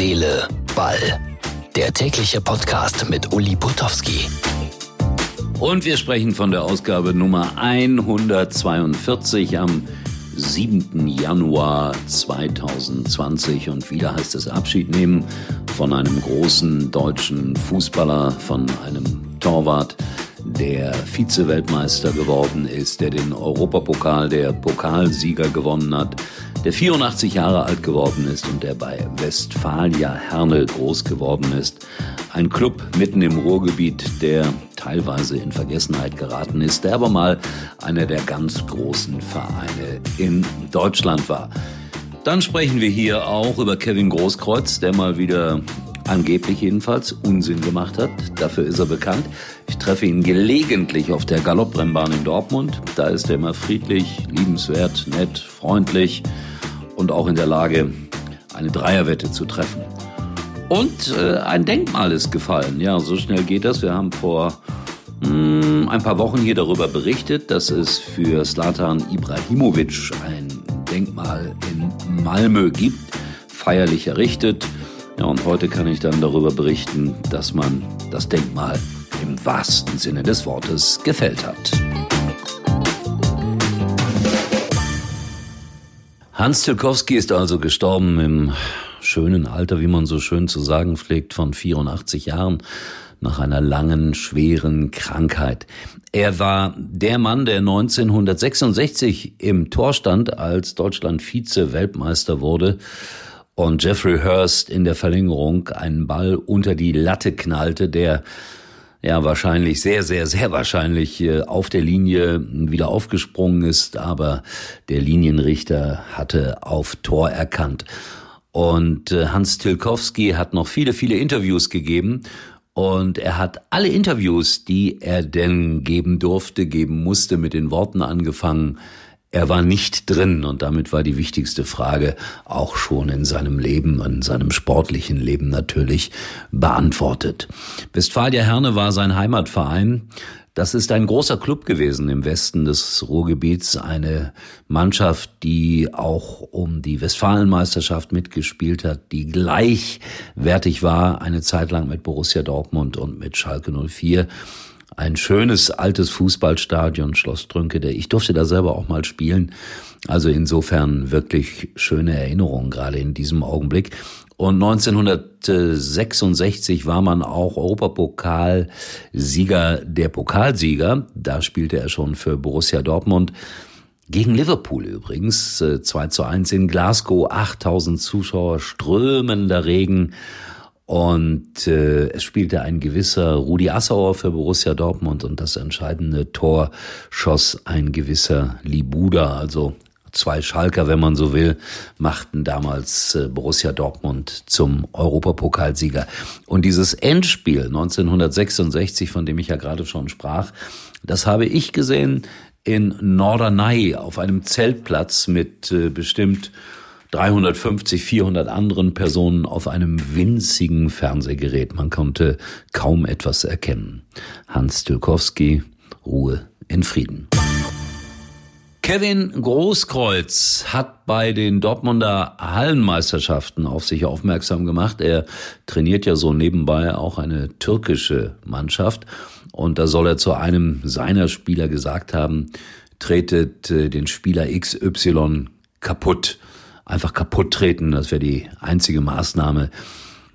Seele, Ball. Der tägliche Podcast mit Uli Putowski. Und wir sprechen von der Ausgabe Nummer 142 am 7. Januar 2020. Und wieder heißt es Abschied nehmen von einem großen deutschen Fußballer, von einem Torwart, der Vize-Weltmeister geworden ist, der den Europapokal, der Pokalsieger gewonnen hat, der 84 Jahre alt geworden ist und der bei Westfalia Herne groß geworden ist. Ein Club mitten im Ruhrgebiet, der teilweise in Vergessenheit geraten ist, der aber mal einer der ganz großen Vereine in Deutschland war. Dann sprechen wir hier auch über Kevin Großkreuz, der mal wieder angeblich jedenfalls Unsinn gemacht hat. Dafür ist er bekannt. Ich treffe ihn gelegentlich auf der Galopprennbahn in Dortmund. Da ist er immer friedlich, liebenswert, nett, freundlich und auch in der Lage, eine Dreierwette zu treffen. Und äh, ein Denkmal ist gefallen. Ja, so schnell geht das. Wir haben vor mh, hm, ein paar Wochen hier darüber berichtet, dass es für Slatan Ibrahimovic ein Denkmal in Malmö gibt, feierlich errichtet. Ja, und heute kann ich dann darüber berichten, dass man das Denkmal im wahrsten Sinne des Wortes gefällt hat. Hans Tilkowski ist also gestorben im schönen Alter, wie man so schön zu sagen pflegt, von 84 Jahren nach einer langen, schweren Krankheit. Er war der Mann, der 1966 im Tor stand, als Deutschland Vize-Weltmeister wurde und Jeffrey Hurst in der Verlängerung einen Ball unter die Latte knallte, der ja wahrscheinlich sehr, sehr, sehr wahrscheinlich äh, auf der Linie wieder aufgesprungen ist, aber der Linienrichter hatte auf Tor erkannt. Und äh, Hans Tilkowski hat noch viele, viele Interviews gegeben und er hat alle Interviews, die er denn geben durfte, geben musste, mit den Worten angefangen, er war nicht drin und damit war die wichtigste Frage auch schon in seinem Leben, in seinem sportlichen Leben natürlich beantwortet. Westfalia Herne war sein Heimatverein. Das ist ein großer Club gewesen im Westen des Ruhrgebiets, eine Mannschaft, die auch um die Westfalenmeisterschaft mitgespielt hat, die gleichwertig war eine Zeit lang mit Borussia Dortmund und mit Schalke 04 ein schönes altes Fußballstadion, Schloss Trünke. Ich durfte da selber auch mal spielen. Also insofern wirklich schöne Erinnerungen, gerade in diesem Augenblick. Und 1966 war man auch Europapokalsieger der Pokalsieger. Da spielte er schon für Borussia Dortmund. Gegen Liverpool übrigens, 2 zu 1 in Glasgow, 8000 Zuschauer, strömender Regen. Und äh, es spielte ein gewisser Rudi Assauer für Borussia Dortmund und das entscheidende Tor schoss ein gewisser Libuda, also zwei Schalker, wenn man so will, machten damals äh, Borussia Dortmund zum Europapokalsieger. Und dieses Endspiel 1966, von dem ich ja gerade schon sprach, das habe ich gesehen in Norderney auf einem Zeltplatz mit äh, bestimmt 350, 400 anderen Personen auf einem winzigen Fernsehgerät. Man konnte kaum etwas erkennen. Hans Tilkowski, Ruhe in Frieden. Kevin Großkreuz hat bei den Dortmunder Hallenmeisterschaften auf sich aufmerksam gemacht. Er trainiert ja so nebenbei auch eine türkische Mannschaft. Und da soll er zu einem seiner Spieler gesagt haben, tretet äh, den Spieler XY kaputt einfach kaputt treten. Das wäre die einzige Maßnahme,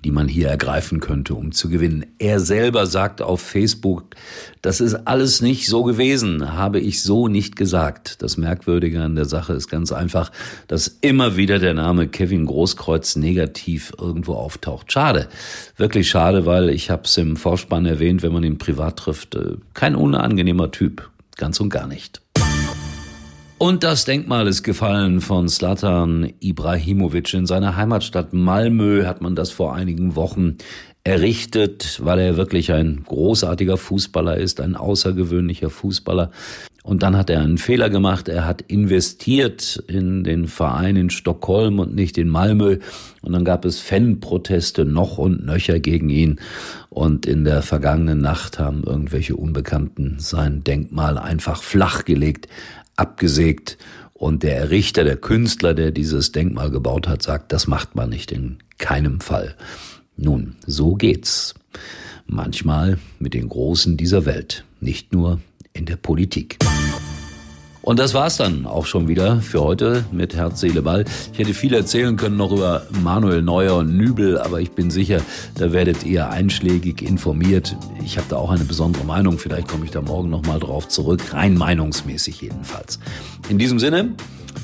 die man hier ergreifen könnte, um zu gewinnen. Er selber sagt auf Facebook, das ist alles nicht so gewesen, habe ich so nicht gesagt. Das Merkwürdige an der Sache ist ganz einfach, dass immer wieder der Name Kevin Großkreuz negativ irgendwo auftaucht. Schade, wirklich schade, weil ich habe es im Vorspann erwähnt, wenn man ihn privat trifft, äh, kein unangenehmer Typ, ganz und gar nicht. Und das Denkmal ist gefallen von Slatan Ibrahimovic. In seiner Heimatstadt Malmö hat man das vor einigen Wochen errichtet, weil er wirklich ein großartiger Fußballer ist, ein außergewöhnlicher Fußballer. Und dann hat er einen Fehler gemacht. Er hat investiert in den Verein in Stockholm und nicht in Malmö. Und dann gab es Fanproteste noch und nöcher gegen ihn. Und in der vergangenen Nacht haben irgendwelche Unbekannten sein Denkmal einfach flachgelegt abgesägt Und der Errichter, der Künstler, der dieses Denkmal gebaut hat, sagt, das macht man nicht in keinem Fall. Nun, so geht's. Manchmal mit den Großen dieser Welt, nicht nur in der Politik. Und das war's dann auch schon wieder für heute mit Herz, Seele, Ball. Ich hätte viel erzählen können noch über Manuel Neuer und Nübel, aber ich bin sicher, da werdet ihr einschlägig informiert. Ich habe da auch eine besondere Meinung. Vielleicht komme ich da morgen nochmal drauf zurück. Rein meinungsmäßig jedenfalls. In diesem Sinne,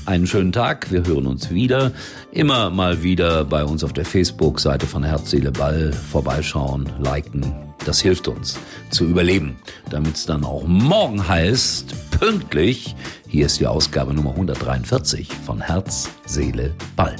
einen schönen Tag. Wir hören uns wieder. Immer mal wieder bei uns auf der Facebook-Seite von Herz, Seele, Ball vorbeischauen, liken. Das hilft uns zu überleben, damit es dann auch morgen heißt, pünktlich, hier ist die Ausgabe Nummer 143 von Herz, Seele, Ball.